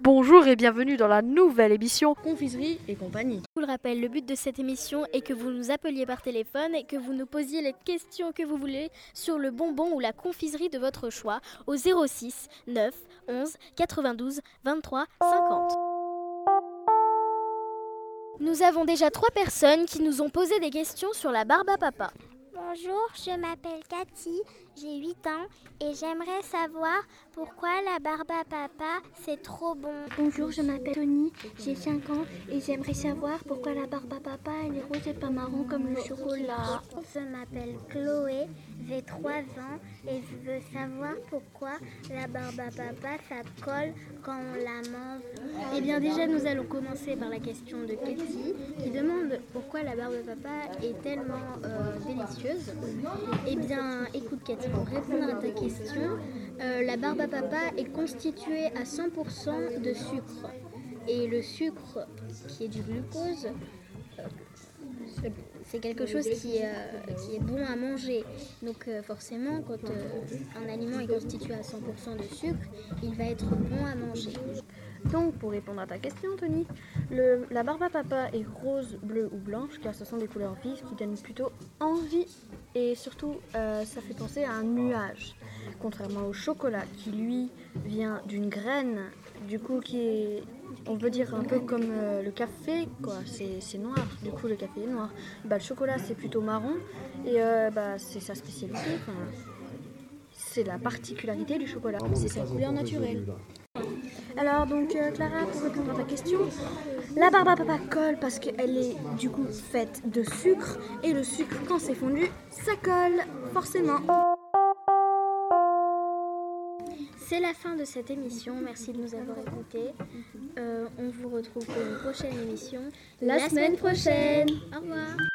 Bonjour et bienvenue dans la nouvelle émission Confiserie et compagnie. Je vous le rappelle, le but de cette émission est que vous nous appeliez par téléphone et que vous nous posiez les questions que vous voulez sur le bonbon ou la confiserie de votre choix au 06 9 11 92 23 50. Nous avons déjà trois personnes qui nous ont posé des questions sur la barbe à papa. Bonjour, je m'appelle Cathy, j'ai 8 ans et j'aimerais savoir pourquoi la barbe à papa c'est trop bon. Bonjour, je m'appelle Tony, j'ai 5 ans et j'aimerais savoir pourquoi la barbe à papa elle est rose et pas marron comme le chocolat. Je m'appelle Chloé, j'ai 3 ans et je veux savoir pourquoi la barbe à papa ça colle quand on la mange. Eh bien déjà nous allons commencer par la question de Cathy qui demande pourquoi la barbe à papa est tellement euh, délicieuse. Eh bien écoute Cathy, pour répondre à ta question, euh, la barbe à papa est constituée à 100% de sucre. Et le sucre, qui est du glucose, euh, c'est quelque chose qui, est, euh, qui est bon à manger. Donc euh, forcément, quand un aliment est constitué à 100% de sucre, il va être bon à manger. Donc pour répondre à ta question Tony, le- la barbe à papa est rose, bleue ou blanche car ce sont des couleurs vives qui donnent plutôt envie et surtout euh, ça fait penser à un nuage. Contrairement au chocolat qui lui vient d'une graine du coup qui est on peut dire un peu comme euh, le café quoi, c'est noir, du coup le café est noir. Bah, le chocolat c'est plutôt marron et euh, bah, c'est sa spécialité. c'est la particularité du chocolat, c'est sa couleur naturelle. Alors donc euh, Clara, pour répondre à ta question, la barbe à papa colle parce qu'elle est du coup faite de sucre et le sucre quand c'est fondu, ça colle forcément. C'est la fin de cette émission. Merci de nous avoir écoutés. Euh, on vous retrouve pour une prochaine émission La semaine prochaine. Au revoir.